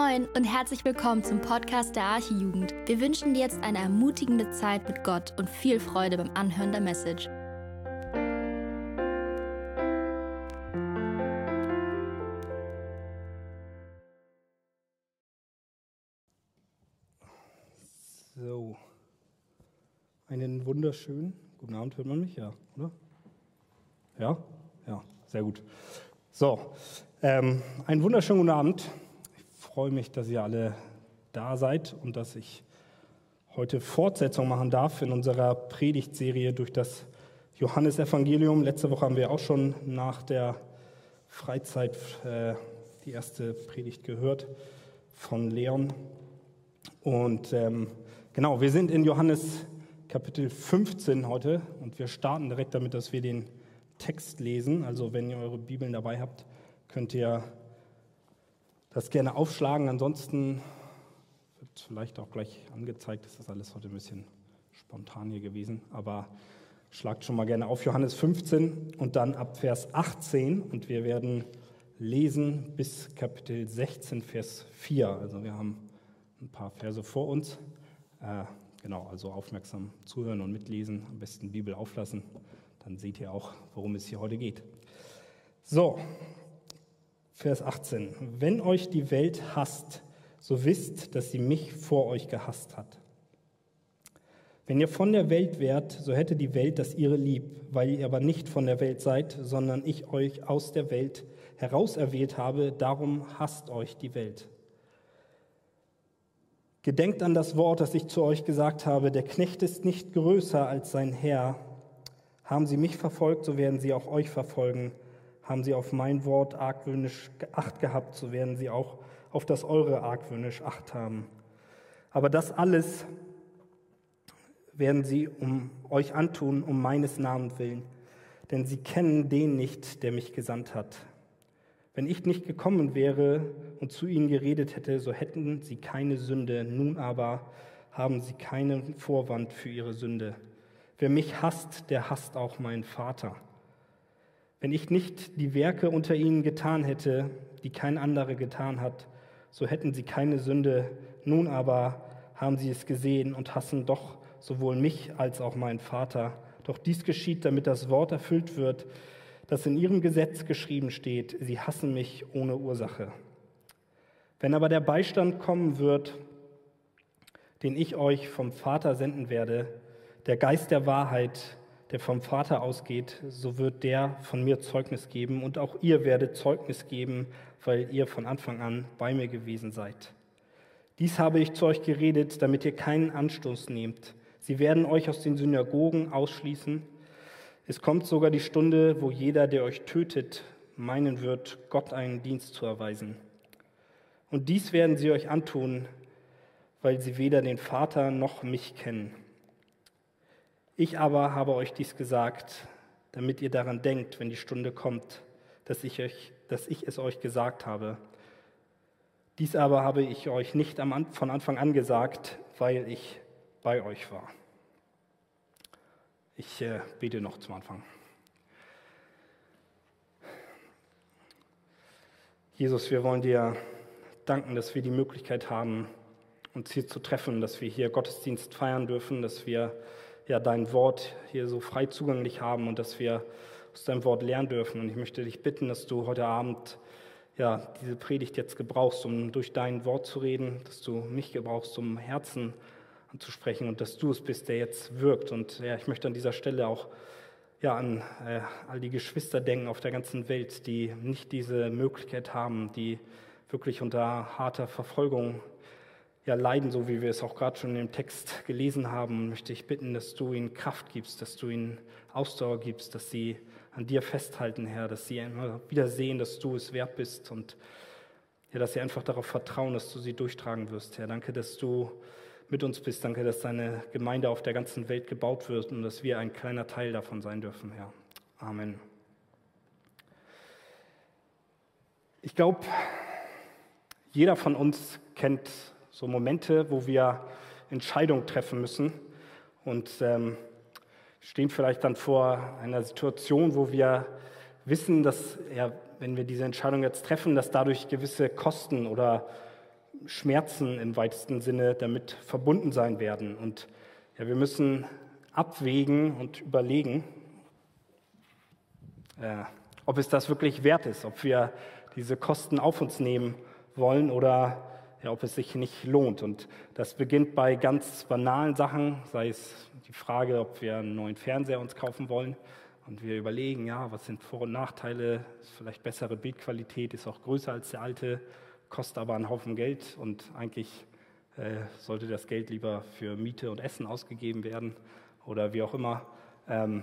Moin und herzlich willkommen zum Podcast der Archijugend. Wir wünschen dir jetzt eine ermutigende Zeit mit Gott und viel Freude beim Anhören der Message. So, einen wunderschönen guten Abend, hört man mich? Ja, oder? Ja? Ja, sehr gut. So, ähm, einen wunderschönen guten Abend freue mich, dass ihr alle da seid und dass ich heute Fortsetzung machen darf in unserer Predigtserie durch das Johannesevangelium. Letzte Woche haben wir auch schon nach der Freizeit äh, die erste Predigt gehört von Leon. Und ähm, genau, wir sind in Johannes Kapitel 15 heute und wir starten direkt damit, dass wir den Text lesen. Also wenn ihr eure Bibeln dabei habt, könnt ihr das gerne aufschlagen. Ansonsten wird vielleicht auch gleich angezeigt. Das ist alles heute ein bisschen spontan hier gewesen. Aber schlagt schon mal gerne auf Johannes 15 und dann ab Vers 18. Und wir werden lesen bis Kapitel 16, Vers 4. Also wir haben ein paar Verse vor uns. Äh, genau, also aufmerksam zuhören und mitlesen. Am besten Bibel auflassen. Dann seht ihr auch, worum es hier heute geht. So, Vers 18. Wenn euch die Welt hasst, so wisst, dass sie mich vor euch gehasst hat. Wenn ihr von der Welt wärt, so hätte die Welt das ihre lieb, weil ihr aber nicht von der Welt seid, sondern ich euch aus der Welt herauserwählt habe, darum hasst euch die Welt. Gedenkt an das Wort, das ich zu euch gesagt habe, der Knecht ist nicht größer als sein Herr. Haben sie mich verfolgt, so werden sie auch euch verfolgen. Haben sie auf mein Wort argwöhnisch Acht gehabt, so werden sie auch auf das eure argwöhnisch Acht haben. Aber das alles werden sie um euch antun, um meines Namens willen, denn sie kennen den nicht, der mich gesandt hat. Wenn ich nicht gekommen wäre und zu ihnen geredet hätte, so hätten sie keine Sünde, nun aber haben sie keinen Vorwand für ihre Sünde. Wer mich hasst, der hasst auch meinen Vater. Wenn ich nicht die Werke unter ihnen getan hätte, die kein anderer getan hat, so hätten sie keine Sünde. Nun aber haben sie es gesehen und hassen doch sowohl mich als auch meinen Vater. Doch dies geschieht, damit das Wort erfüllt wird, das in ihrem Gesetz geschrieben steht, sie hassen mich ohne Ursache. Wenn aber der Beistand kommen wird, den ich euch vom Vater senden werde, der Geist der Wahrheit, der vom Vater ausgeht, so wird der von mir Zeugnis geben und auch ihr werdet Zeugnis geben, weil ihr von Anfang an bei mir gewesen seid. Dies habe ich zu euch geredet, damit ihr keinen Anstoß nehmt. Sie werden euch aus den Synagogen ausschließen. Es kommt sogar die Stunde, wo jeder, der euch tötet, meinen wird, Gott einen Dienst zu erweisen. Und dies werden sie euch antun, weil sie weder den Vater noch mich kennen. Ich aber habe euch dies gesagt, damit ihr daran denkt, wenn die Stunde kommt, dass ich, euch, dass ich es euch gesagt habe. Dies aber habe ich euch nicht von Anfang an gesagt, weil ich bei euch war. Ich äh, bete noch zum Anfang. Jesus, wir wollen dir danken, dass wir die Möglichkeit haben, uns hier zu treffen, dass wir hier Gottesdienst feiern dürfen, dass wir ja, dein Wort hier so frei zugänglich haben und dass wir aus deinem Wort lernen dürfen. Und ich möchte dich bitten, dass du heute Abend ja, diese Predigt jetzt gebrauchst, um durch dein Wort zu reden, dass du mich gebrauchst, um Herzen anzusprechen und dass du es bist, der jetzt wirkt. Und ja, ich möchte an dieser Stelle auch ja, an äh, all die Geschwister denken auf der ganzen Welt, die nicht diese Möglichkeit haben, die wirklich unter harter Verfolgung ja, leiden, so wie wir es auch gerade schon im Text gelesen haben, möchte ich bitten, dass du ihnen Kraft gibst, dass du ihnen Ausdauer gibst, dass sie an dir festhalten, Herr, dass sie immer wieder sehen, dass du es wert bist und ja, dass sie einfach darauf vertrauen, dass du sie durchtragen wirst, Herr. Danke, dass du mit uns bist. Danke, dass deine Gemeinde auf der ganzen Welt gebaut wird und dass wir ein kleiner Teil davon sein dürfen, Herr. Amen. Ich glaube, jeder von uns kennt so Momente, wo wir Entscheidungen treffen müssen und ähm, stehen vielleicht dann vor einer Situation, wo wir wissen, dass ja, wenn wir diese Entscheidung jetzt treffen, dass dadurch gewisse Kosten oder Schmerzen im weitesten Sinne damit verbunden sein werden. Und ja, wir müssen abwägen und überlegen, äh, ob es das wirklich wert ist, ob wir diese Kosten auf uns nehmen wollen oder ja, ob es sich nicht lohnt. Und das beginnt bei ganz banalen Sachen, sei es die Frage, ob wir einen neuen Fernseher uns kaufen wollen. Und wir überlegen, ja, was sind Vor- und Nachteile? Ist vielleicht bessere Bildqualität, ist auch größer als der alte, kostet aber einen Haufen Geld und eigentlich äh, sollte das Geld lieber für Miete und Essen ausgegeben werden oder wie auch immer. Ähm,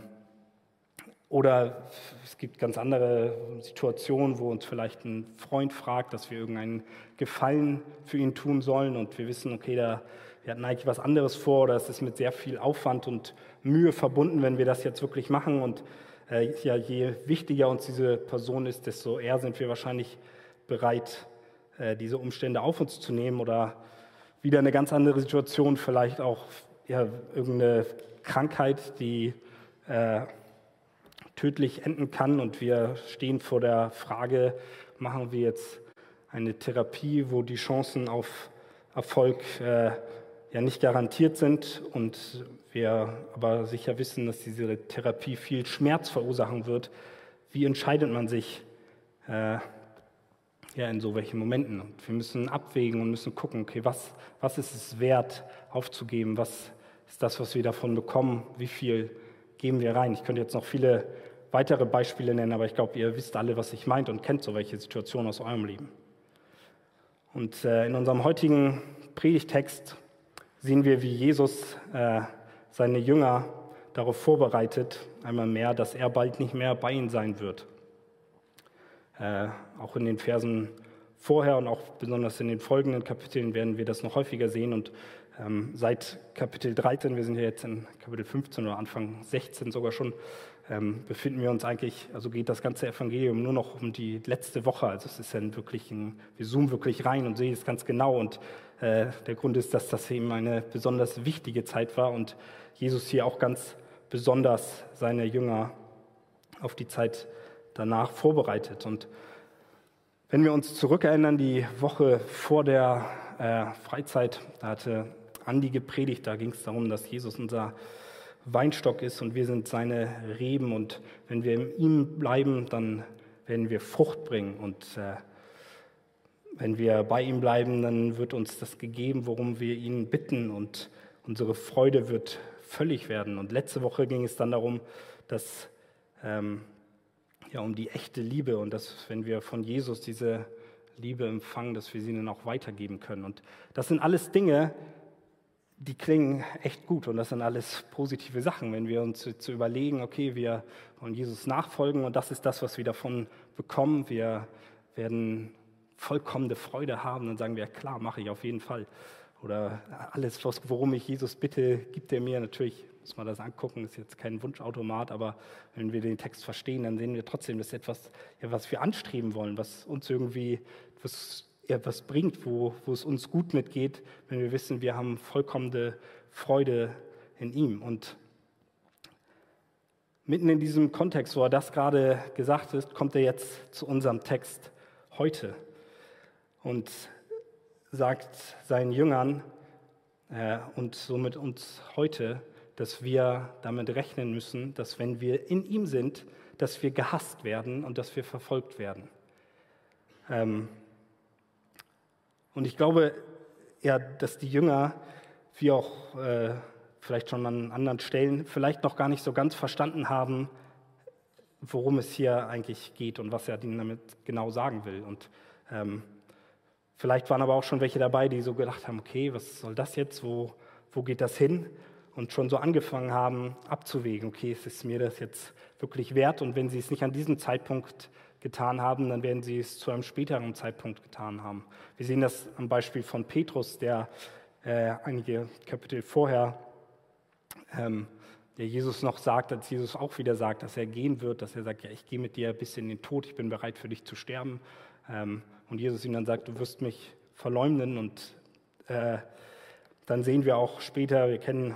oder es gibt ganz andere Situationen, wo uns vielleicht ein Freund fragt, dass wir irgendeinen Gefallen für ihn tun sollen und wir wissen, okay, da, wir hatten eigentlich was anderes vor oder es ist mit sehr viel Aufwand und Mühe verbunden, wenn wir das jetzt wirklich machen. Und äh, ja, je wichtiger uns diese Person ist, desto eher sind wir wahrscheinlich bereit, äh, diese Umstände auf uns zu nehmen oder wieder eine ganz andere Situation, vielleicht auch ja, irgendeine Krankheit, die äh, tödlich enden kann. Und wir stehen vor der Frage, machen wir jetzt eine Therapie, wo die Chancen auf Erfolg äh, ja nicht garantiert sind und wir aber sicher wissen, dass diese Therapie viel Schmerz verursachen wird. Wie entscheidet man sich äh, ja, in so welchen Momenten? Und wir müssen abwägen und müssen gucken, okay, was, was ist es wert aufzugeben? Was ist das, was wir davon bekommen? Wie viel geben wir rein? Ich könnte jetzt noch viele weitere Beispiele nennen, aber ich glaube, ihr wisst alle, was ich meint und kennt so welche Situationen aus eurem Leben. Und äh, in unserem heutigen Predigtext sehen wir, wie Jesus äh, seine Jünger darauf vorbereitet, einmal mehr, dass er bald nicht mehr bei ihnen sein wird. Äh, auch in den Versen vorher und auch besonders in den folgenden Kapiteln werden wir das noch häufiger sehen. Und ähm, seit Kapitel 13, wir sind ja jetzt in Kapitel 15 oder Anfang 16 sogar schon, ähm, befinden wir uns eigentlich, also geht das ganze Evangelium nur noch um die letzte Woche. Also es ist dann wirklich, ein, wir zoomen wirklich rein und sehen es ganz genau. Und äh, der Grund ist, dass das eben eine besonders wichtige Zeit war und Jesus hier auch ganz besonders seine Jünger auf die Zeit danach vorbereitet. Und wenn wir uns zurückerinnern, die Woche vor der äh, Freizeit, da hatte Andi gepredigt, da ging es darum, dass Jesus unser Weinstock ist und wir sind seine Reben. Und wenn wir in ihm bleiben, dann werden wir Frucht bringen. Und äh, wenn wir bei ihm bleiben, dann wird uns das gegeben, worum wir ihn bitten. Und unsere Freude wird völlig werden. Und letzte Woche ging es dann darum, dass ähm, ja, um die echte Liebe und dass, wenn wir von Jesus diese Liebe empfangen, dass wir sie dann auch weitergeben können. Und das sind alles Dinge, die klingen echt gut und das sind alles positive Sachen, wenn wir uns zu überlegen, okay, wir wollen Jesus nachfolgen und das ist das, was wir davon bekommen. Wir werden vollkommene Freude haben, dann sagen wir, klar, mache ich auf jeden Fall. Oder alles, worum ich Jesus bitte, gibt er mir. Natürlich muss man das angucken, ist jetzt kein Wunschautomat, aber wenn wir den Text verstehen, dann sehen wir trotzdem, das ist etwas, was wir anstreben wollen, was uns irgendwie, was etwas bringt, wo, wo es uns gut mitgeht, wenn wir wissen, wir haben vollkommene Freude in ihm. Und mitten in diesem Kontext, wo er das gerade gesagt ist, kommt er jetzt zu unserem Text heute und sagt seinen Jüngern äh, und somit uns heute, dass wir damit rechnen müssen, dass wenn wir in ihm sind, dass wir gehasst werden und dass wir verfolgt werden. Ähm, und ich glaube, ja, dass die Jünger, wie auch äh, vielleicht schon an anderen Stellen, vielleicht noch gar nicht so ganz verstanden haben, worum es hier eigentlich geht und was er ihnen damit genau sagen will. Und ähm, vielleicht waren aber auch schon welche dabei, die so gedacht haben, okay, was soll das jetzt, wo, wo geht das hin? Und schon so angefangen haben abzuwägen, okay, ist es mir das jetzt wirklich wert? Und wenn sie es nicht an diesem Zeitpunkt getan haben, dann werden sie es zu einem späteren Zeitpunkt getan haben. Wir sehen das am Beispiel von Petrus, der äh, einige Kapitel vorher, ähm, der Jesus noch sagt, als Jesus auch wieder sagt, dass er gehen wird, dass er sagt, ja, ich gehe mit dir bis in den Tod, ich bin bereit für dich zu sterben. Ähm, und Jesus ihm dann sagt, du wirst mich verleumden. Und äh, dann sehen wir auch später, wir kennen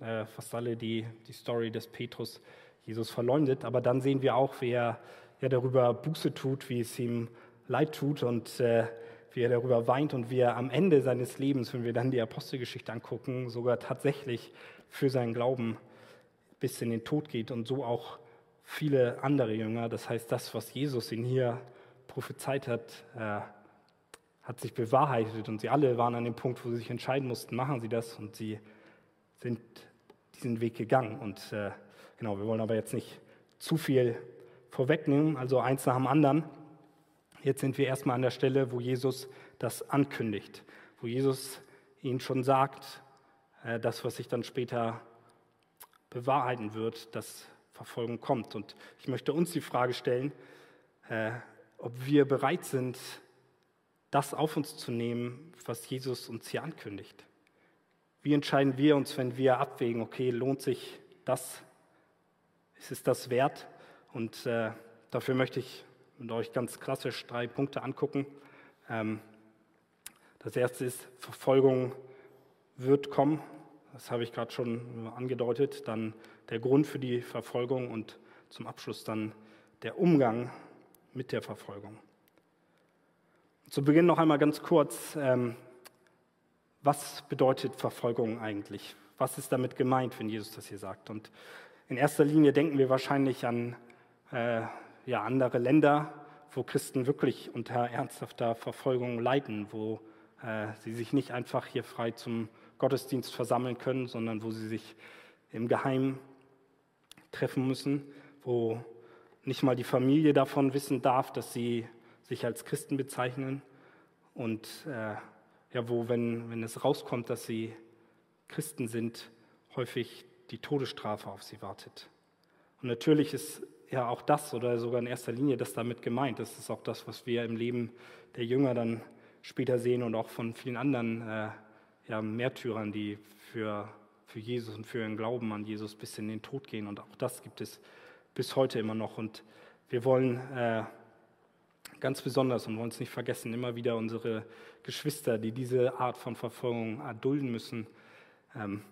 äh, fast alle die, die Story des Petrus, Jesus verleumdet, aber dann sehen wir auch, wie er ja, darüber Buße tut, wie es ihm leid tut und äh, wie er darüber weint und wie er am Ende seines Lebens, wenn wir dann die Apostelgeschichte angucken, sogar tatsächlich für seinen Glauben bis in den Tod geht und so auch viele andere Jünger. Das heißt, das, was Jesus ihn hier prophezeit hat, äh, hat sich bewahrheitet und sie alle waren an dem Punkt, wo sie sich entscheiden mussten, machen sie das und sie sind diesen Weg gegangen. Und äh, genau, wir wollen aber jetzt nicht zu viel vorwegnehmen, also eins nach dem anderen. Jetzt sind wir erstmal an der Stelle, wo Jesus das ankündigt, wo Jesus ihnen schon sagt, äh, das, was sich dann später bewahrheiten wird, dass Verfolgung kommt. Und ich möchte uns die Frage stellen, äh, ob wir bereit sind, das auf uns zu nehmen, was Jesus uns hier ankündigt. Wie entscheiden wir uns, wenn wir abwägen, okay, lohnt sich das, ist es das wert? Und äh, dafür möchte ich mit euch ganz klassisch drei Punkte angucken. Ähm, das erste ist, Verfolgung wird kommen. Das habe ich gerade schon angedeutet. Dann der Grund für die Verfolgung und zum Abschluss dann der Umgang mit der Verfolgung. Zu Beginn noch einmal ganz kurz, ähm, was bedeutet Verfolgung eigentlich? Was ist damit gemeint, wenn Jesus das hier sagt? Und in erster Linie denken wir wahrscheinlich an äh, ja, andere Länder, wo Christen wirklich unter ernsthafter Verfolgung leiden, wo äh, sie sich nicht einfach hier frei zum Gottesdienst versammeln können, sondern wo sie sich im Geheimen treffen müssen, wo nicht mal die Familie davon wissen darf, dass sie sich als Christen bezeichnen und äh, ja, wo, wenn, wenn es rauskommt, dass sie Christen sind, häufig die Todesstrafe auf sie wartet. Und natürlich ist ja auch das oder sogar in erster Linie das damit gemeint. Das ist auch das, was wir im Leben der Jünger dann später sehen und auch von vielen anderen äh, ja, Märtyrern, die für, für Jesus und für ihren Glauben an Jesus bis in den Tod gehen. Und auch das gibt es bis heute immer noch. Und wir wollen äh, ganz besonders und wollen es nicht vergessen, immer wieder unsere Geschwister, die diese Art von Verfolgung erdulden müssen, ähm,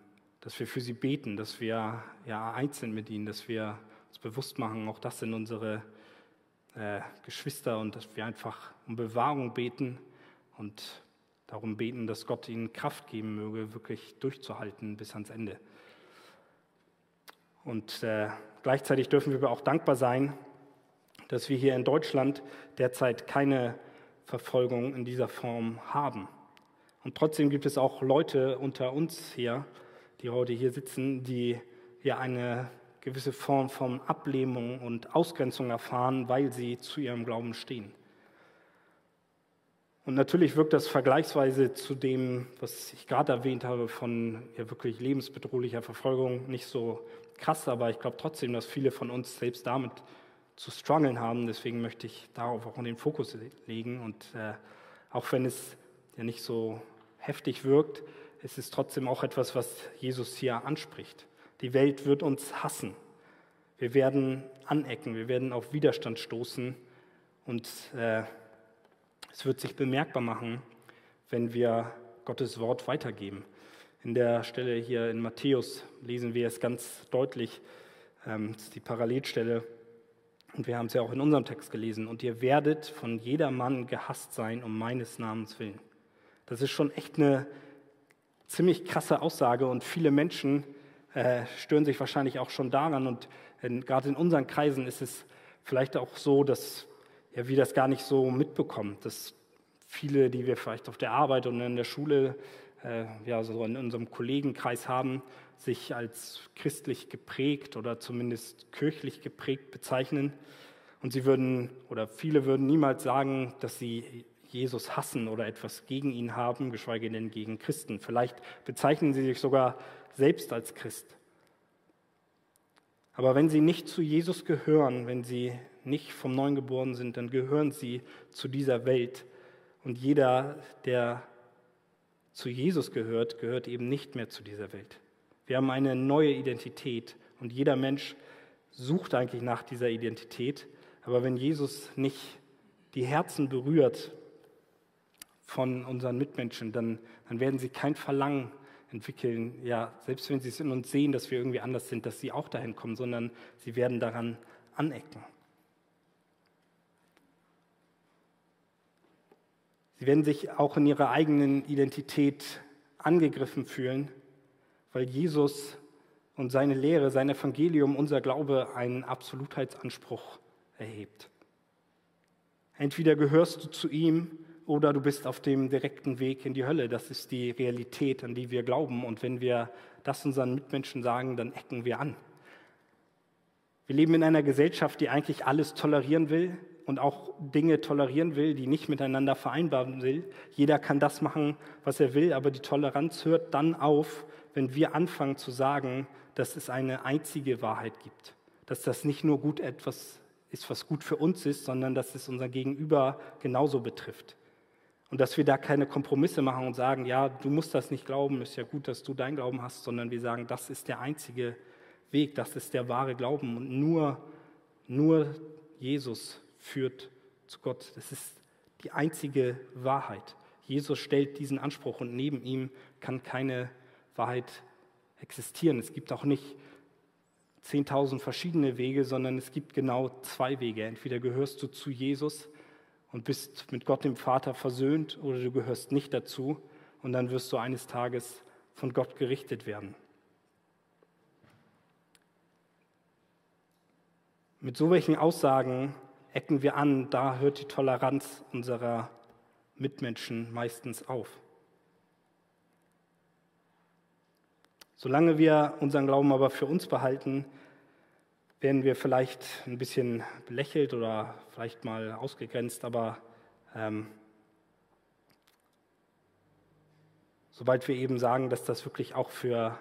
dass wir für sie beten, dass wir ja eins sind mit ihnen, dass wir uns bewusst machen, auch das sind unsere äh, Geschwister und dass wir einfach um Bewahrung beten und darum beten, dass Gott ihnen Kraft geben möge, wirklich durchzuhalten bis ans Ende. Und äh, gleichzeitig dürfen wir auch dankbar sein, dass wir hier in Deutschland derzeit keine Verfolgung in dieser Form haben. Und trotzdem gibt es auch Leute unter uns hier, die heute hier sitzen, die ja eine gewisse Form von Ablehnung und Ausgrenzung erfahren, weil sie zu ihrem Glauben stehen. Und natürlich wirkt das vergleichsweise zu dem, was ich gerade erwähnt habe, von ja wirklich lebensbedrohlicher Verfolgung nicht so krass, aber ich glaube trotzdem, dass viele von uns selbst damit zu strugglen haben. Deswegen möchte ich darauf auch den Fokus legen. Und äh, auch wenn es ja nicht so heftig wirkt, ist es trotzdem auch etwas, was Jesus hier anspricht. Die Welt wird uns hassen. Wir werden anecken, wir werden auf Widerstand stoßen und äh, es wird sich bemerkbar machen, wenn wir Gottes Wort weitergeben. In der Stelle hier in Matthäus lesen wir es ganz deutlich, ähm, das ist die Parallelstelle, und wir haben es ja auch in unserem Text gelesen, und ihr werdet von jedermann gehasst sein um meines Namens willen. Das ist schon echt eine ziemlich krasse Aussage und viele Menschen äh, stören sich wahrscheinlich auch schon daran. Und gerade in unseren Kreisen ist es vielleicht auch so, dass ja, wir das gar nicht so mitbekommen, dass viele, die wir vielleicht auf der Arbeit und in der Schule, äh, ja, so in unserem Kollegenkreis haben, sich als christlich geprägt oder zumindest kirchlich geprägt bezeichnen. Und sie würden, oder viele würden niemals sagen, dass sie Jesus hassen oder etwas gegen ihn haben, geschweige denn gegen Christen. Vielleicht bezeichnen sie sich sogar selbst als Christ. Aber wenn sie nicht zu Jesus gehören, wenn sie nicht vom Neuen geboren sind, dann gehören sie zu dieser Welt. Und jeder, der zu Jesus gehört, gehört eben nicht mehr zu dieser Welt. Wir haben eine neue Identität und jeder Mensch sucht eigentlich nach dieser Identität. Aber wenn Jesus nicht die Herzen berührt von unseren Mitmenschen, dann, dann werden sie kein Verlangen entwickeln, ja, selbst wenn sie es in uns sehen, dass wir irgendwie anders sind, dass sie auch dahin kommen, sondern sie werden daran anecken. Sie werden sich auch in ihrer eigenen Identität angegriffen fühlen, weil Jesus und seine Lehre, sein Evangelium, unser Glaube einen Absolutheitsanspruch erhebt. Entweder gehörst du zu ihm oder du bist auf dem direkten Weg in die Hölle. Das ist die Realität, an die wir glauben. Und wenn wir das unseren Mitmenschen sagen, dann ecken wir an. Wir leben in einer Gesellschaft, die eigentlich alles tolerieren will und auch Dinge tolerieren will, die nicht miteinander vereinbaren will. Jeder kann das machen, was er will, aber die Toleranz hört dann auf, wenn wir anfangen zu sagen, dass es eine einzige Wahrheit gibt. Dass das nicht nur gut etwas ist, was gut für uns ist, sondern dass es unser Gegenüber genauso betrifft. Und dass wir da keine Kompromisse machen und sagen, ja, du musst das nicht glauben, ist ja gut, dass du dein Glauben hast, sondern wir sagen, das ist der einzige Weg, das ist der wahre Glauben und nur, nur Jesus führt zu Gott. Das ist die einzige Wahrheit. Jesus stellt diesen Anspruch und neben ihm kann keine Wahrheit existieren. Es gibt auch nicht 10.000 verschiedene Wege, sondern es gibt genau zwei Wege. Entweder gehörst du zu Jesus und bist mit Gott dem Vater versöhnt oder du gehörst nicht dazu und dann wirst du eines Tages von Gott gerichtet werden. Mit so welchen Aussagen ecken wir an, da hört die Toleranz unserer Mitmenschen meistens auf. Solange wir unseren Glauben aber für uns behalten, werden wir vielleicht ein bisschen belächelt oder vielleicht mal ausgegrenzt, aber ähm, sobald wir eben sagen, dass das wirklich auch für,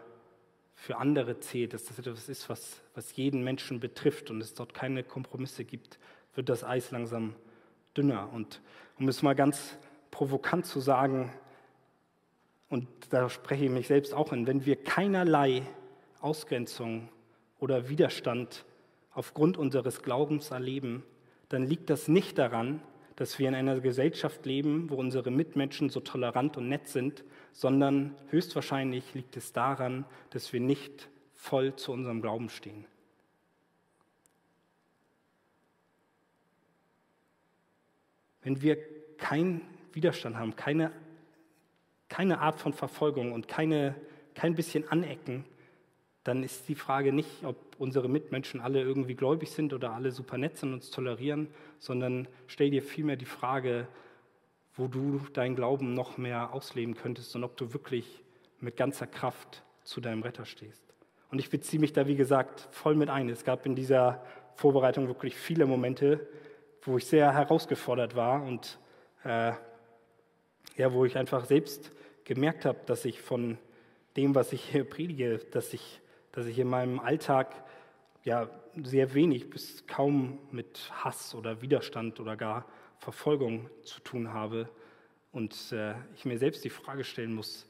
für andere zählt, dass das etwas ist, was, was jeden Menschen betrifft und es dort keine Kompromisse gibt, wird das Eis langsam dünner. Und um es mal ganz provokant zu sagen, und da spreche ich mich selbst auch in, wenn wir keinerlei Ausgrenzung oder Widerstand aufgrund unseres Glaubens erleben, dann liegt das nicht daran, dass wir in einer Gesellschaft leben, wo unsere Mitmenschen so tolerant und nett sind, sondern höchstwahrscheinlich liegt es daran, dass wir nicht voll zu unserem Glauben stehen. Wenn wir keinen Widerstand haben, keine, keine Art von Verfolgung und keine, kein bisschen Anecken, dann ist die Frage nicht, ob unsere Mitmenschen alle irgendwie gläubig sind oder alle super nett sind und uns tolerieren, sondern stell dir vielmehr die Frage, wo du deinen Glauben noch mehr ausleben könntest und ob du wirklich mit ganzer Kraft zu deinem Retter stehst. Und ich beziehe mich da, wie gesagt, voll mit ein. Es gab in dieser Vorbereitung wirklich viele Momente, wo ich sehr herausgefordert war und äh, ja, wo ich einfach selbst gemerkt habe, dass ich von dem, was ich hier predige, dass ich dass ich in meinem Alltag ja sehr wenig bis kaum mit Hass oder Widerstand oder gar Verfolgung zu tun habe und äh, ich mir selbst die Frage stellen muss,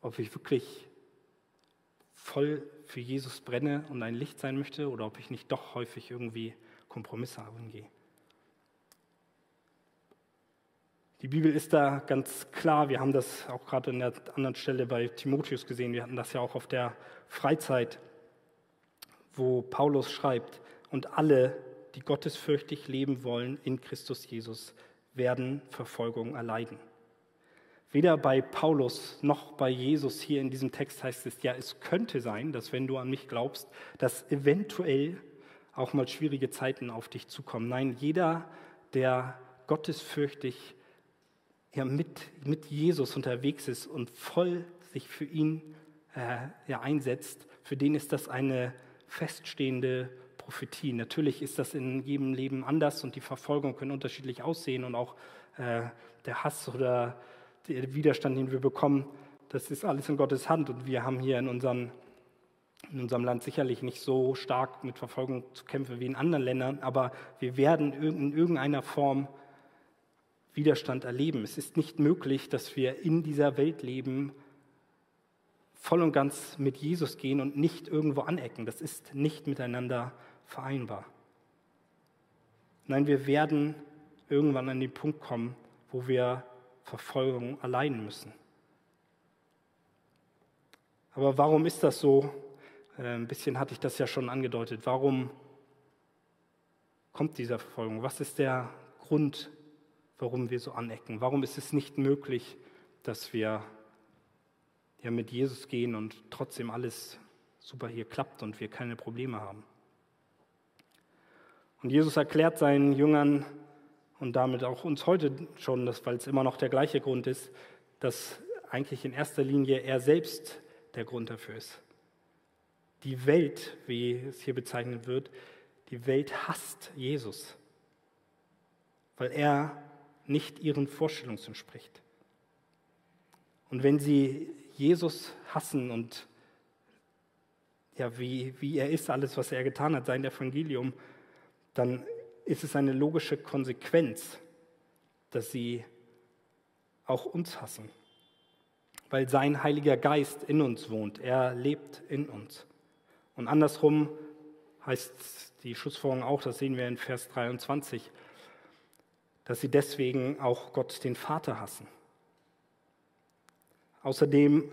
ob ich wirklich voll für Jesus brenne und ein Licht sein möchte oder ob ich nicht doch häufig irgendwie Kompromisse eingehe. Die Bibel ist da ganz klar. Wir haben das auch gerade an der anderen Stelle bei Timotheus gesehen. Wir hatten das ja auch auf der Freizeit, wo Paulus schreibt, und alle, die gottesfürchtig leben wollen in Christus Jesus, werden Verfolgung erleiden. Weder bei Paulus noch bei Jesus hier in diesem Text heißt es, ja, es könnte sein, dass wenn du an mich glaubst, dass eventuell auch mal schwierige Zeiten auf dich zukommen. Nein, jeder, der gottesfürchtig ja, mit, mit Jesus unterwegs ist und voll sich für ihn äh, ja, einsetzt, für den ist das eine feststehende Prophetie. Natürlich ist das in jedem Leben anders und die Verfolgung können unterschiedlich aussehen und auch äh, der Hass oder der Widerstand, den wir bekommen, das ist alles in Gottes Hand und wir haben hier in, unseren, in unserem Land sicherlich nicht so stark mit Verfolgung zu kämpfen wie in anderen Ländern, aber wir werden in irgendeiner Form Widerstand erleben. Es ist nicht möglich, dass wir in dieser Welt leben, voll und ganz mit Jesus gehen und nicht irgendwo anecken. Das ist nicht miteinander vereinbar. Nein, wir werden irgendwann an den Punkt kommen, wo wir Verfolgung erleiden müssen. Aber warum ist das so? Äh, ein bisschen hatte ich das ja schon angedeutet. Warum kommt diese Verfolgung? Was ist der Grund warum wir so anecken? Warum ist es nicht möglich, dass wir ja mit Jesus gehen und trotzdem alles super hier klappt und wir keine Probleme haben? Und Jesus erklärt seinen Jüngern und damit auch uns heute schon, weil es immer noch der gleiche Grund ist, dass eigentlich in erster Linie er selbst der Grund dafür ist. Die Welt, wie es hier bezeichnet wird, die Welt hasst Jesus, weil er nicht ihren Vorstellungen entspricht. Und wenn sie Jesus hassen und ja, wie, wie er ist, alles, was er getan hat, sein Evangelium, dann ist es eine logische Konsequenz, dass sie auch uns hassen, weil sein Heiliger Geist in uns wohnt, er lebt in uns. Und andersrum heißt die Schlussfolgerung auch, das sehen wir in Vers 23, dass sie deswegen auch Gott den Vater hassen. Außerdem,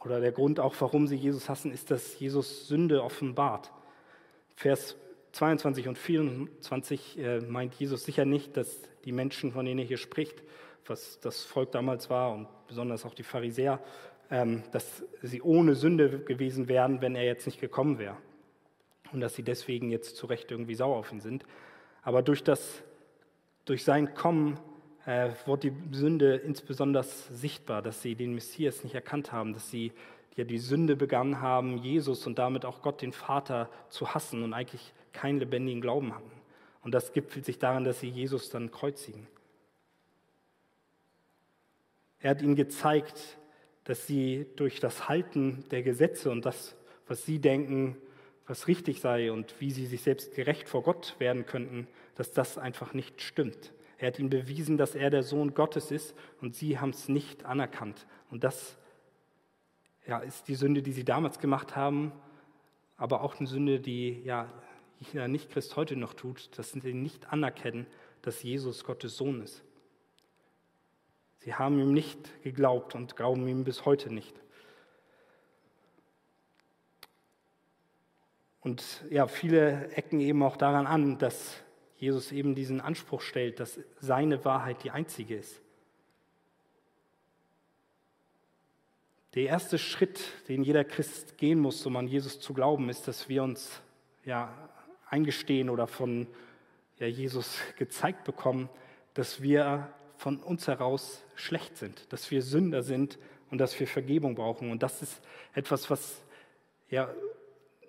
oder der Grund auch, warum sie Jesus hassen, ist, dass Jesus Sünde offenbart. Vers 22 und 24 äh, meint Jesus sicher nicht, dass die Menschen, von denen er hier spricht, was das Volk damals war und besonders auch die Pharisäer, ähm, dass sie ohne Sünde gewesen wären, wenn er jetzt nicht gekommen wäre. Und dass sie deswegen jetzt zu Recht irgendwie sauer auf ihn sind. Aber durch, das, durch sein Kommen äh, wurde die Sünde insbesondere sichtbar, dass sie den Messias nicht erkannt haben, dass sie ja die Sünde begangen haben, Jesus und damit auch Gott, den Vater, zu hassen und eigentlich keinen lebendigen Glauben hatten. Und das gipfelt sich daran, dass sie Jesus dann kreuzigen. Er hat ihnen gezeigt, dass sie durch das Halten der Gesetze und das, was sie denken, was richtig sei und wie sie sich selbst gerecht vor Gott werden könnten, dass das einfach nicht stimmt. Er hat ihnen bewiesen, dass er der Sohn Gottes ist und sie haben es nicht anerkannt. Und das ja, ist die Sünde, die sie damals gemacht haben, aber auch eine Sünde, die ja jeder Nicht-Christ heute noch tut, dass sie nicht anerkennen, dass Jesus Gottes Sohn ist. Sie haben ihm nicht geglaubt und glauben ihm bis heute nicht. Und ja, viele ecken eben auch daran an, dass Jesus eben diesen Anspruch stellt, dass seine Wahrheit die einzige ist. Der erste Schritt, den jeder Christ gehen muss, um an Jesus zu glauben, ist, dass wir uns ja, eingestehen oder von ja, Jesus gezeigt bekommen, dass wir von uns heraus schlecht sind, dass wir Sünder sind und dass wir Vergebung brauchen. Und das ist etwas, was ja,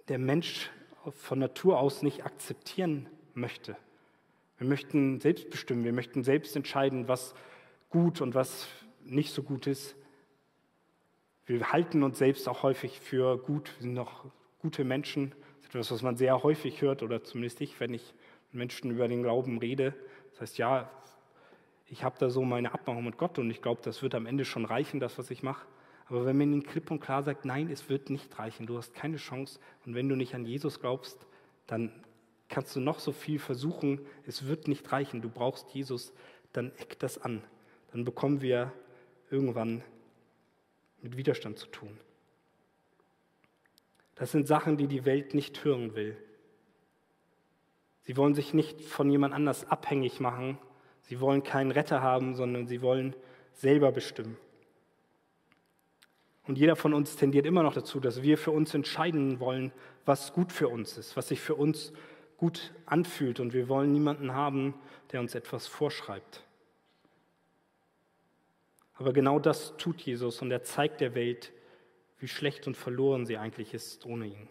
der Mensch von Natur aus nicht akzeptieren möchte. Wir möchten selbst bestimmen, wir möchten selbst entscheiden, was gut und was nicht so gut ist. Wir halten uns selbst auch häufig für gut, wir sind noch gute Menschen. Das ist etwas, was man sehr häufig hört, oder zumindest ich, wenn ich mit Menschen über den Glauben rede. Das heißt, ja, ich habe da so meine Abmachung mit Gott und ich glaube, das wird am Ende schon reichen, das, was ich mache. Aber wenn man ihnen klipp und klar sagt, nein, es wird nicht reichen, du hast keine Chance und wenn du nicht an Jesus glaubst, dann kannst du noch so viel versuchen, es wird nicht reichen, du brauchst Jesus, dann eckt das an. Dann bekommen wir irgendwann mit Widerstand zu tun. Das sind Sachen, die die Welt nicht hören will. Sie wollen sich nicht von jemand anders abhängig machen. Sie wollen keinen Retter haben, sondern sie wollen selber bestimmen. Und jeder von uns tendiert immer noch dazu, dass wir für uns entscheiden wollen, was gut für uns ist, was sich für uns gut anfühlt. Und wir wollen niemanden haben, der uns etwas vorschreibt. Aber genau das tut Jesus und er zeigt der Welt, wie schlecht und verloren sie eigentlich ist ohne ihn.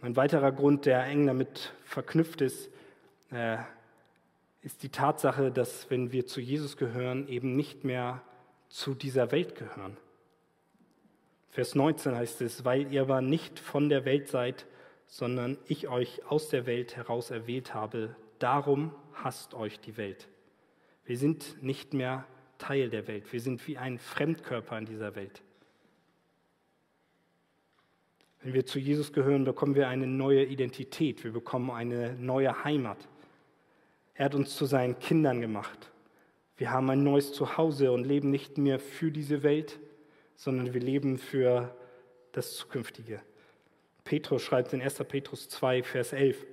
Ein weiterer Grund, der eng damit verknüpft ist, äh, ist die Tatsache, dass wenn wir zu Jesus gehören, eben nicht mehr zu dieser Welt gehören. Vers 19 heißt es, weil ihr aber nicht von der Welt seid, sondern ich euch aus der Welt heraus erwählt habe, darum hasst euch die Welt. Wir sind nicht mehr Teil der Welt, wir sind wie ein Fremdkörper in dieser Welt. Wenn wir zu Jesus gehören, bekommen wir eine neue Identität, wir bekommen eine neue Heimat. Er hat uns zu seinen Kindern gemacht. Wir haben ein neues Zuhause und leben nicht mehr für diese Welt, sondern wir leben für das Zukünftige. Petrus schreibt in 1. Petrus 2, Vers 11,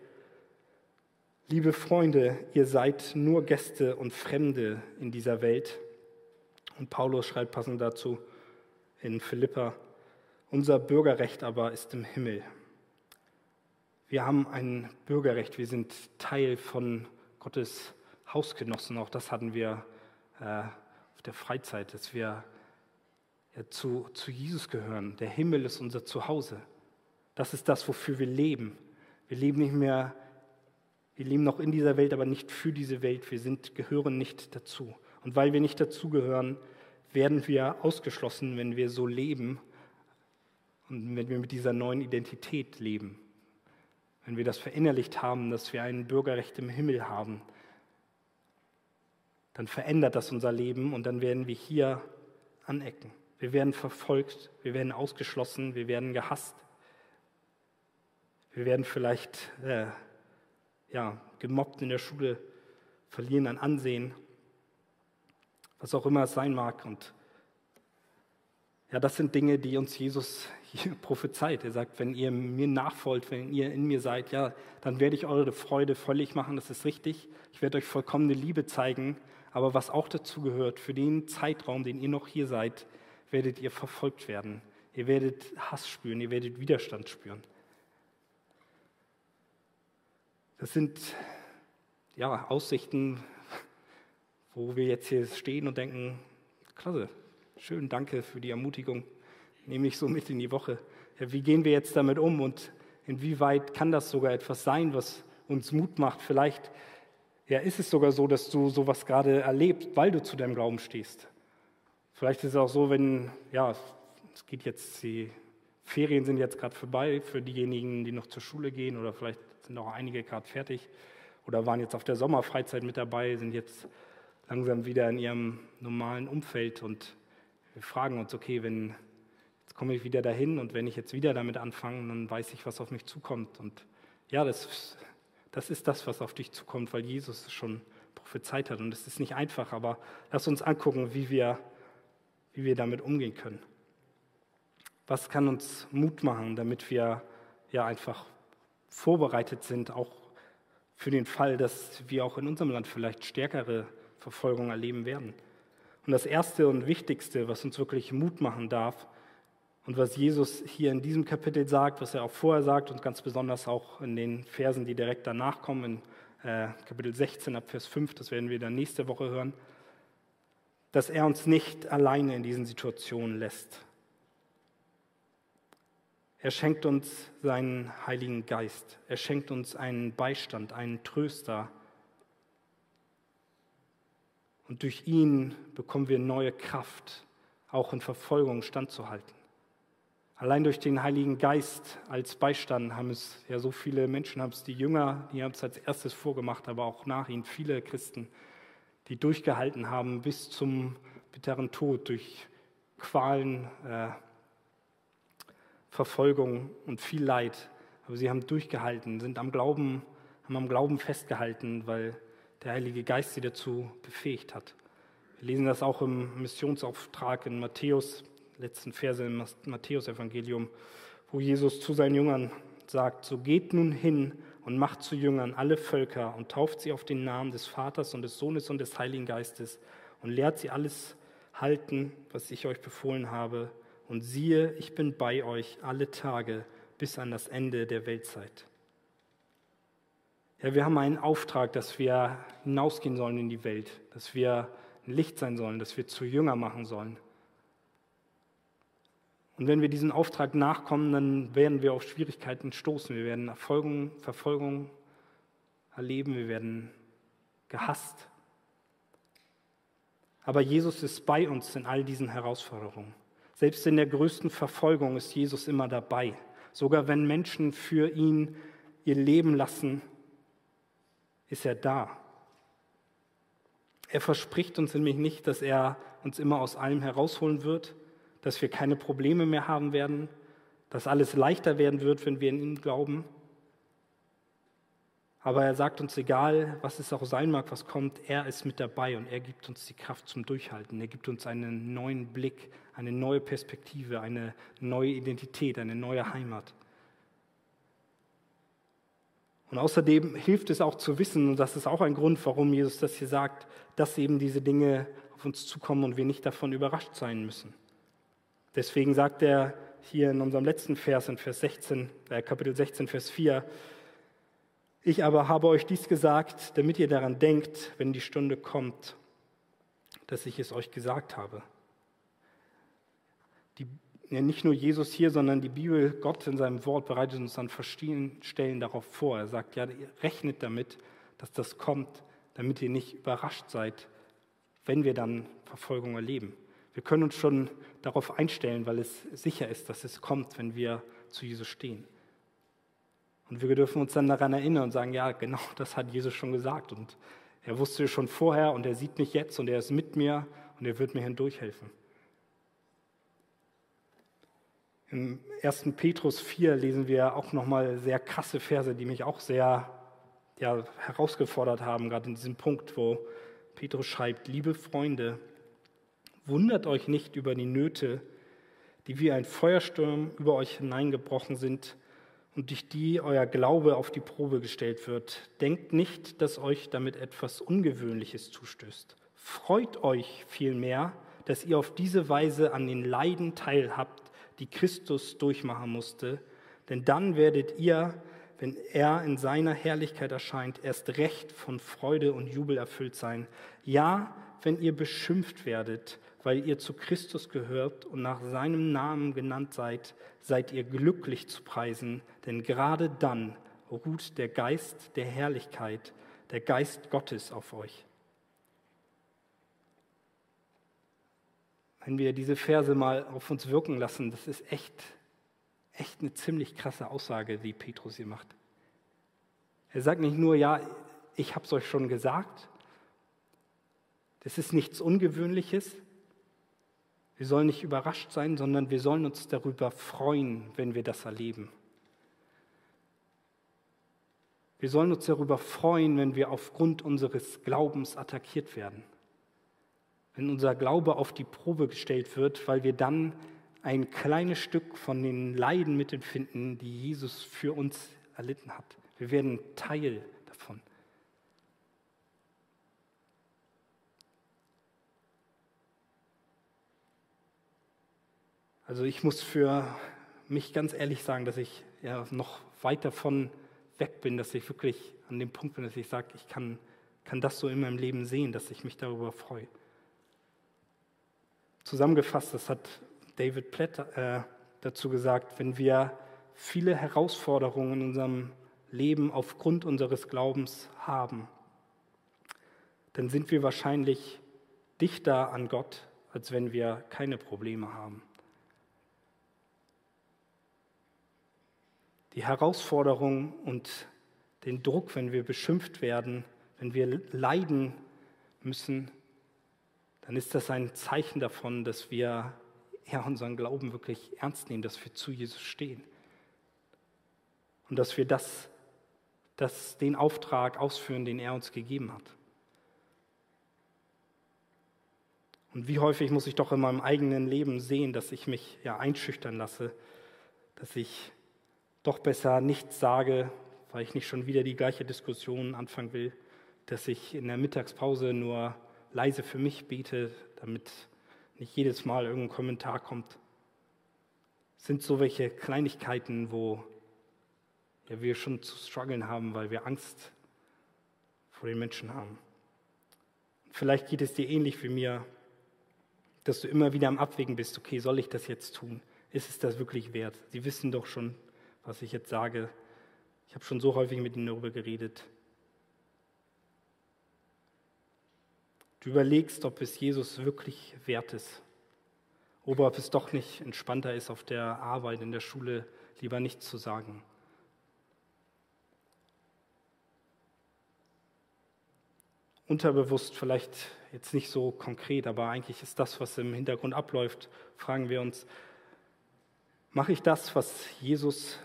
Liebe Freunde, ihr seid nur Gäste und Fremde in dieser Welt. Und Paulus schreibt passend dazu in Philippa, unser Bürgerrecht aber ist im Himmel. Wir haben ein Bürgerrecht, wir sind Teil von Gottes Hausgenossen. Auch das hatten wir äh, auf der Freizeit, dass wir ja, zu, zu Jesus gehören. Der Himmel ist unser Zuhause. Das ist das, wofür wir leben. Wir leben nicht mehr wir leben noch in dieser Welt, aber nicht für diese Welt. Wir sind, gehören nicht dazu. Und weil wir nicht dazugehören, werden wir ausgeschlossen, wenn wir so leben und wenn wir mit dieser neuen Identität leben. Wenn wir das verinnerlicht haben, dass wir ein Bürgerrecht im Himmel haben, dann verändert das unser Leben und dann werden wir hier anecken. Wir werden verfolgt, wir werden ausgeschlossen, wir werden gehasst. Wir werden vielleicht äh, ja, gemobbt in der Schule, verlieren an Ansehen, was auch immer es sein mag. Und ja, das sind Dinge, die uns Jesus hier prophezeit. Er sagt, wenn ihr mir nachfolgt, wenn ihr in mir seid, ja, dann werde ich eure Freude völlig machen, das ist richtig. Ich werde euch vollkommene Liebe zeigen. Aber was auch dazu gehört, für den Zeitraum, den ihr noch hier seid, werdet ihr verfolgt werden. Ihr werdet Hass spüren, ihr werdet Widerstand spüren. Das sind ja, Aussichten, wo wir jetzt hier stehen und denken, klasse, schön, danke für die Ermutigung, nehme ich so mit in die Woche. Ja, wie gehen wir jetzt damit um und inwieweit kann das sogar etwas sein, was uns Mut macht? Vielleicht ja, ist es sogar so, dass du sowas gerade erlebst, weil du zu deinem Glauben stehst. Vielleicht ist es auch so, wenn, ja, es geht jetzt, die Ferien sind jetzt gerade vorbei für diejenigen, die noch zur Schule gehen oder vielleicht sind auch einige gerade fertig oder waren jetzt auf der Sommerfreizeit mit dabei, sind jetzt langsam wieder in ihrem normalen Umfeld und wir fragen uns, okay, wenn jetzt komme ich wieder dahin und wenn ich jetzt wieder damit anfange, dann weiß ich, was auf mich zukommt. Und ja, das, das ist das, was auf dich zukommt, weil Jesus es schon prophezeit hat. Und es ist nicht einfach, aber lass uns angucken, wie wir, wie wir damit umgehen können. Was kann uns Mut machen, damit wir ja einfach vorbereitet sind, auch für den Fall, dass wir auch in unserem Land vielleicht stärkere Verfolgung erleben werden. Und das Erste und Wichtigste, was uns wirklich Mut machen darf und was Jesus hier in diesem Kapitel sagt, was er auch vorher sagt und ganz besonders auch in den Versen, die direkt danach kommen, in äh, Kapitel 16 ab Vers 5, das werden wir dann nächste Woche hören, dass er uns nicht alleine in diesen Situationen lässt, er schenkt uns seinen Heiligen Geist. Er schenkt uns einen Beistand, einen Tröster. Und durch ihn bekommen wir neue Kraft, auch in Verfolgung standzuhalten. Allein durch den Heiligen Geist als Beistand haben es ja so viele Menschen, haben es die Jünger, die haben es als erstes vorgemacht, aber auch nach ihnen viele Christen, die durchgehalten haben bis zum bitteren Tod durch Qualen, äh, Verfolgung und viel Leid. Aber sie haben durchgehalten, sind am Glauben, haben am Glauben festgehalten, weil der Heilige Geist sie dazu befähigt hat. Wir lesen das auch im Missionsauftrag in Matthäus, letzten Verse im Matthäusevangelium, wo Jesus zu seinen Jüngern sagt, so geht nun hin und macht zu Jüngern alle Völker und tauft sie auf den Namen des Vaters und des Sohnes und des Heiligen Geistes und lehrt sie alles halten, was ich euch befohlen habe und siehe, ich bin bei euch alle Tage bis an das Ende der Weltzeit. Ja, wir haben einen Auftrag, dass wir hinausgehen sollen in die Welt, dass wir ein Licht sein sollen, dass wir zu Jünger machen sollen. Und wenn wir diesem Auftrag nachkommen, dann werden wir auf Schwierigkeiten stoßen. Wir werden Erfolgung, Verfolgung erleben, wir werden gehasst. Aber Jesus ist bei uns in all diesen Herausforderungen. Selbst in der größten Verfolgung ist Jesus immer dabei. Sogar wenn Menschen für ihn ihr Leben lassen, ist er da. Er verspricht uns nämlich nicht, dass er uns immer aus allem herausholen wird, dass wir keine Probleme mehr haben werden, dass alles leichter werden wird, wenn wir in ihn glauben. Aber er sagt uns, egal was es auch sein mag, was kommt, er ist mit dabei und er gibt uns die Kraft zum Durchhalten. Er gibt uns einen neuen Blick, eine neue Perspektive, eine neue Identität, eine neue Heimat. Und außerdem hilft es auch zu wissen, und das ist auch ein Grund, warum Jesus das hier sagt, dass eben diese Dinge auf uns zukommen und wir nicht davon überrascht sein müssen. Deswegen sagt er hier in unserem letzten Vers, in Vers 16, äh, Kapitel 16, Vers 4, ich aber habe euch dies gesagt, damit ihr daran denkt, wenn die Stunde kommt, dass ich es euch gesagt habe. Die, ja, nicht nur Jesus hier, sondern die Bibel, Gott in seinem Wort bereitet uns an verschiedenen Stellen darauf vor. Er sagt, ja, rechnet damit, dass das kommt, damit ihr nicht überrascht seid, wenn wir dann Verfolgung erleben. Wir können uns schon darauf einstellen, weil es sicher ist, dass es kommt, wenn wir zu Jesus stehen. Und wir dürfen uns dann daran erinnern und sagen, ja, genau das hat Jesus schon gesagt. Und er wusste schon vorher und er sieht mich jetzt und er ist mit mir und er wird mir hindurchhelfen. Im 1. Petrus 4 lesen wir auch nochmal sehr krasse Verse, die mich auch sehr ja, herausgefordert haben, gerade in diesem Punkt, wo Petrus schreibt, liebe Freunde, wundert euch nicht über die Nöte, die wie ein Feuersturm über euch hineingebrochen sind und durch die euer Glaube auf die Probe gestellt wird. Denkt nicht, dass euch damit etwas Ungewöhnliches zustößt. Freut euch vielmehr, dass ihr auf diese Weise an den Leiden teilhabt, die Christus durchmachen musste, denn dann werdet ihr, wenn er in seiner Herrlichkeit erscheint, erst recht von Freude und Jubel erfüllt sein. Ja, wenn ihr beschimpft werdet, weil ihr zu Christus gehört und nach seinem Namen genannt seid, seid ihr glücklich zu preisen, denn gerade dann ruht der Geist der Herrlichkeit, der Geist Gottes auf euch. Wenn wir diese Verse mal auf uns wirken lassen, das ist echt, echt eine ziemlich krasse Aussage, die Petrus hier macht. Er sagt nicht nur, ja, ich habe es euch schon gesagt, das ist nichts Ungewöhnliches, wir sollen nicht überrascht sein, sondern wir sollen uns darüber freuen, wenn wir das erleben. Wir sollen uns darüber freuen, wenn wir aufgrund unseres Glaubens attackiert werden. Wenn unser Glaube auf die Probe gestellt wird, weil wir dann ein kleines Stück von den Leiden mitempfinden, die Jesus für uns erlitten hat. Wir werden Teil Also ich muss für mich ganz ehrlich sagen, dass ich ja noch weit davon weg bin, dass ich wirklich an dem Punkt bin, dass ich sage, ich kann, kann das so in meinem Leben sehen, dass ich mich darüber freue. Zusammengefasst, das hat David Platt äh, dazu gesagt, wenn wir viele Herausforderungen in unserem Leben aufgrund unseres Glaubens haben, dann sind wir wahrscheinlich dichter an Gott, als wenn wir keine Probleme haben. Die Herausforderung und den Druck, wenn wir beschimpft werden, wenn wir leiden müssen, dann ist das ein Zeichen davon, dass wir ja, unseren Glauben wirklich ernst nehmen, dass wir zu Jesus stehen und dass wir das, das, den Auftrag ausführen, den er uns gegeben hat. Und wie häufig muss ich doch in meinem eigenen Leben sehen, dass ich mich ja einschüchtern lasse, dass ich doch besser nichts sage, weil ich nicht schon wieder die gleiche Diskussion anfangen will, dass ich in der Mittagspause nur leise für mich bete, damit nicht jedes Mal irgendein Kommentar kommt. Es sind so welche Kleinigkeiten, wo ja, wir schon zu strugglen haben, weil wir Angst vor den Menschen haben. Vielleicht geht es dir ähnlich wie mir, dass du immer wieder am Abwägen bist, okay, soll ich das jetzt tun? Ist es das wirklich wert? Sie wissen doch schon, was ich jetzt sage. Ich habe schon so häufig mit ihnen darüber geredet. Du überlegst, ob es Jesus wirklich wert ist. Oder ob es doch nicht entspannter ist, auf der Arbeit, in der Schule lieber nichts zu sagen. Unterbewusst vielleicht jetzt nicht so konkret, aber eigentlich ist das, was im Hintergrund abläuft, fragen wir uns, mache ich das, was Jesus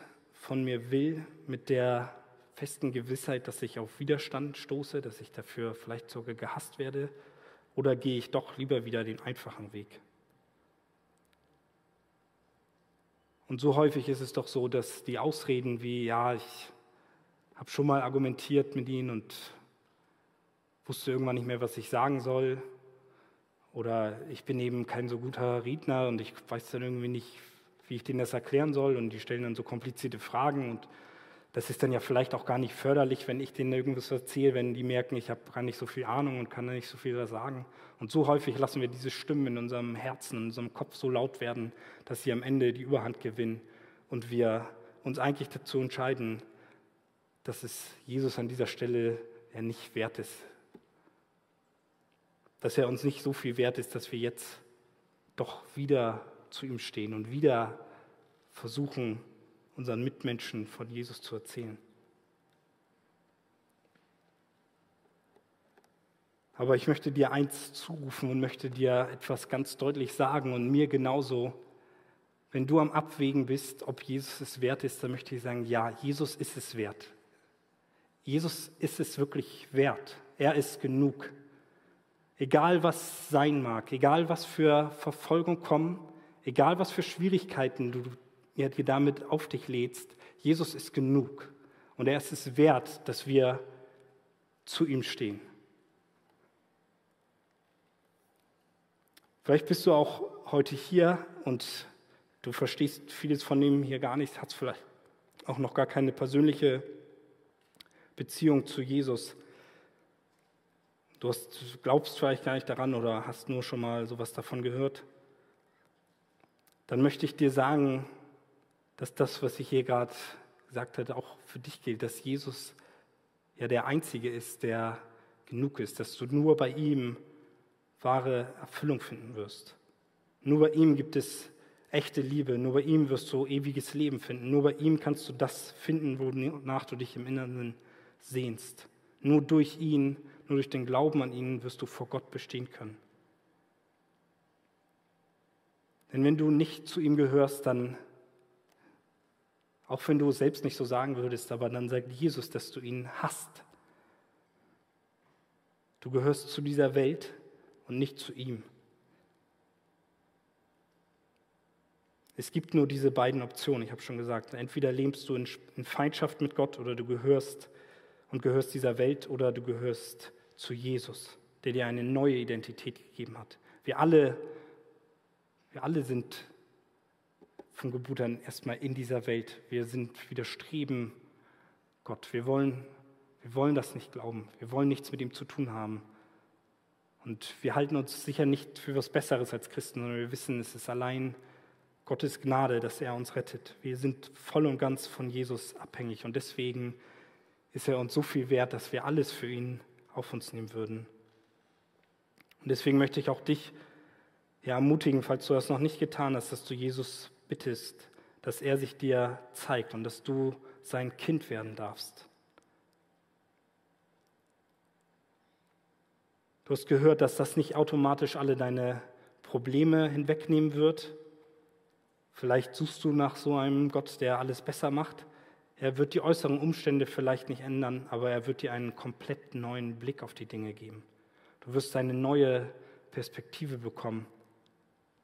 von mir will, mit der festen Gewissheit, dass ich auf Widerstand stoße, dass ich dafür vielleicht sogar gehasst werde, oder gehe ich doch lieber wieder den einfachen Weg? Und so häufig ist es doch so, dass die Ausreden wie, ja, ich habe schon mal argumentiert mit ihnen und wusste irgendwann nicht mehr, was ich sagen soll. Oder ich bin eben kein so guter Redner und ich weiß dann irgendwie nicht, wie ich denen das erklären soll. Und die stellen dann so komplizierte Fragen. Und das ist dann ja vielleicht auch gar nicht förderlich, wenn ich denen irgendwas erzähle, wenn die merken, ich habe gar nicht so viel Ahnung und kann da nicht so viel da sagen. Und so häufig lassen wir diese Stimmen in unserem Herzen, in unserem Kopf so laut werden, dass sie am Ende die Überhand gewinnen und wir uns eigentlich dazu entscheiden, dass es Jesus an dieser Stelle ja nicht wert ist, dass er uns nicht so viel wert ist, dass wir jetzt doch wieder zu ihm stehen und wieder versuchen, unseren Mitmenschen von Jesus zu erzählen. Aber ich möchte dir eins zurufen und möchte dir etwas ganz deutlich sagen und mir genauso. Wenn du am Abwägen bist, ob Jesus es wert ist, dann möchte ich sagen, ja, Jesus ist es wert. Jesus ist es wirklich wert. Er ist genug. Egal was sein mag, egal was für Verfolgung kommen, egal was für Schwierigkeiten du dir damit auf dich lädst, Jesus ist genug. Und er ist es wert, dass wir zu ihm stehen. Vielleicht bist du auch heute hier und du verstehst vieles von dem hier gar nicht, hast vielleicht auch noch gar keine persönliche Beziehung zu Jesus. Du hast, glaubst vielleicht gar nicht daran oder hast nur schon mal sowas davon gehört. Dann möchte ich dir sagen, dass das, was ich hier gerade gesagt habe, auch für dich gilt, dass Jesus ja der Einzige ist, der genug ist, dass du nur bei ihm wahre Erfüllung finden wirst. Nur bei ihm gibt es echte Liebe, nur bei ihm wirst du ewiges Leben finden, nur bei ihm kannst du das finden, wonach du dich im Inneren sehnst. Nur durch ihn nur durch den Glauben an ihn wirst du vor Gott bestehen können. Denn wenn du nicht zu ihm gehörst, dann, auch wenn du selbst nicht so sagen würdest, aber dann sagt Jesus, dass du ihn hast. Du gehörst zu dieser Welt und nicht zu ihm. Es gibt nur diese beiden Optionen, ich habe schon gesagt. Entweder lebst du in Feindschaft mit Gott oder du gehörst und gehörst dieser Welt oder du gehörst zu Jesus, der dir eine neue Identität gegeben hat. Wir alle, wir alle sind von Geburt an erstmal in dieser Welt. Wir sind widerstreben Gott. Wir wollen, wir wollen das nicht glauben. Wir wollen nichts mit ihm zu tun haben. Und wir halten uns sicher nicht für was Besseres als Christen, sondern wir wissen, es ist allein Gottes Gnade, dass er uns rettet. Wir sind voll und ganz von Jesus abhängig und deswegen ist er uns so viel wert, dass wir alles für ihn auf uns nehmen würden. Und deswegen möchte ich auch dich ja, ermutigen, falls du das noch nicht getan hast, dass du Jesus bittest, dass er sich dir zeigt und dass du sein Kind werden darfst. Du hast gehört, dass das nicht automatisch alle deine Probleme hinwegnehmen wird. Vielleicht suchst du nach so einem Gott, der alles besser macht. Er wird die äußeren Umstände vielleicht nicht ändern, aber er wird dir einen komplett neuen Blick auf die Dinge geben. Du wirst eine neue Perspektive bekommen.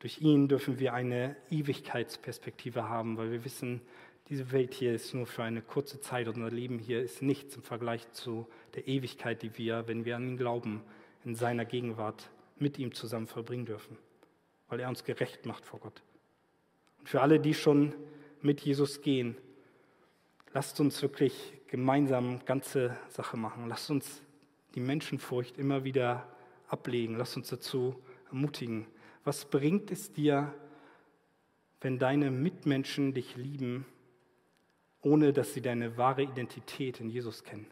Durch ihn dürfen wir eine Ewigkeitsperspektive haben, weil wir wissen, diese Welt hier ist nur für eine kurze Zeit. Unser Leben hier ist nichts im Vergleich zu der Ewigkeit, die wir, wenn wir an ihn glauben, in seiner Gegenwart mit ihm zusammen verbringen dürfen, weil er uns gerecht macht vor Gott. Und für alle, die schon mit Jesus gehen, Lasst uns wirklich gemeinsam ganze Sache machen. Lasst uns die Menschenfurcht immer wieder ablegen. Lasst uns dazu ermutigen. Was bringt es dir, wenn deine Mitmenschen dich lieben, ohne dass sie deine wahre Identität in Jesus kennen?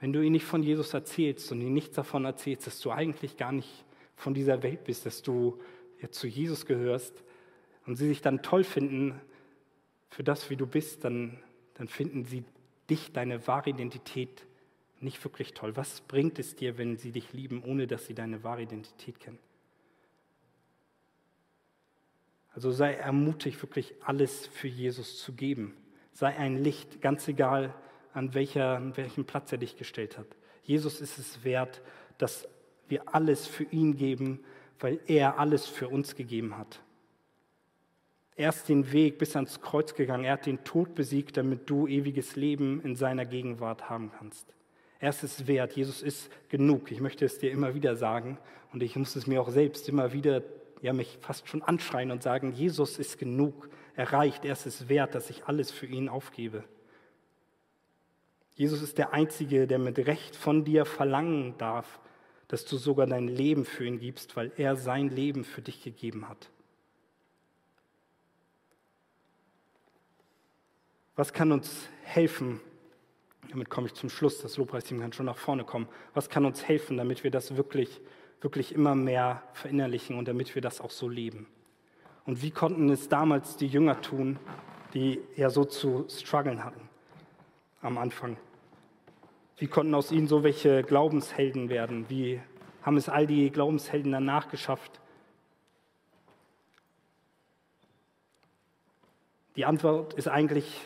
Wenn du ihnen nicht von Jesus erzählst und ihnen nichts davon erzählst, dass du eigentlich gar nicht von dieser Welt bist, dass du zu Jesus gehörst, und sie sich dann toll finden für das, wie du bist, dann, dann finden sie dich, deine wahre Identität, nicht wirklich toll. Was bringt es dir, wenn sie dich lieben, ohne dass sie deine wahre Identität kennen? Also sei ermutigt, wirklich alles für Jesus zu geben. Sei ein Licht, ganz egal, an, welcher, an welchem Platz er dich gestellt hat. Jesus ist es wert, dass wir alles für ihn geben, weil er alles für uns gegeben hat. Er ist den Weg bis ans Kreuz gegangen. Er hat den Tod besiegt, damit du ewiges Leben in seiner Gegenwart haben kannst. Er ist es wert. Jesus ist genug. Ich möchte es dir immer wieder sagen. Und ich muss es mir auch selbst immer wieder, ja, mich fast schon anschreien und sagen, Jesus ist genug. Er reicht. Er ist es wert, dass ich alles für ihn aufgebe. Jesus ist der Einzige, der mit Recht von dir verlangen darf, dass du sogar dein Leben für ihn gibst, weil er sein Leben für dich gegeben hat. Was kann uns helfen? Damit komme ich zum Schluss. Das Lobpreisteam kann schon nach vorne kommen. Was kann uns helfen, damit wir das wirklich, wirklich immer mehr verinnerlichen und damit wir das auch so leben? Und wie konnten es damals die Jünger tun, die ja so zu strugglen hatten am Anfang? Wie konnten aus ihnen so welche Glaubenshelden werden? Wie haben es all die Glaubenshelden danach geschafft? Die Antwort ist eigentlich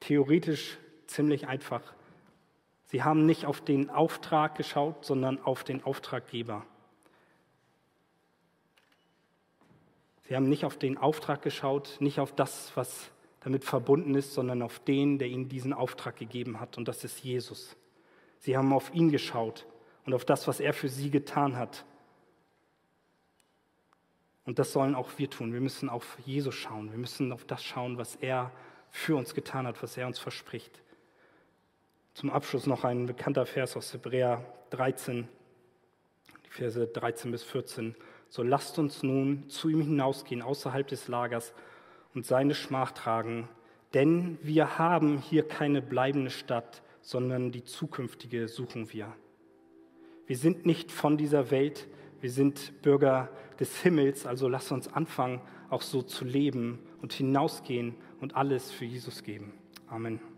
theoretisch ziemlich einfach. Sie haben nicht auf den Auftrag geschaut, sondern auf den Auftraggeber. Sie haben nicht auf den Auftrag geschaut, nicht auf das, was damit verbunden ist, sondern auf den, der ihnen diesen Auftrag gegeben hat. Und das ist Jesus. Sie haben auf ihn geschaut und auf das, was er für sie getan hat. Und das sollen auch wir tun. Wir müssen auf Jesus schauen. Wir müssen auf das schauen, was er für uns getan hat, was er uns verspricht. Zum Abschluss noch ein bekannter Vers aus Hebräer 13, die Verse 13 bis 14. So lasst uns nun zu ihm hinausgehen, außerhalb des Lagers und seine Schmach tragen, denn wir haben hier keine bleibende Stadt, sondern die zukünftige suchen wir. Wir sind nicht von dieser Welt, wir sind Bürger des Himmels, also lass uns anfangen, auch so zu leben und hinausgehen und alles für Jesus geben. Amen.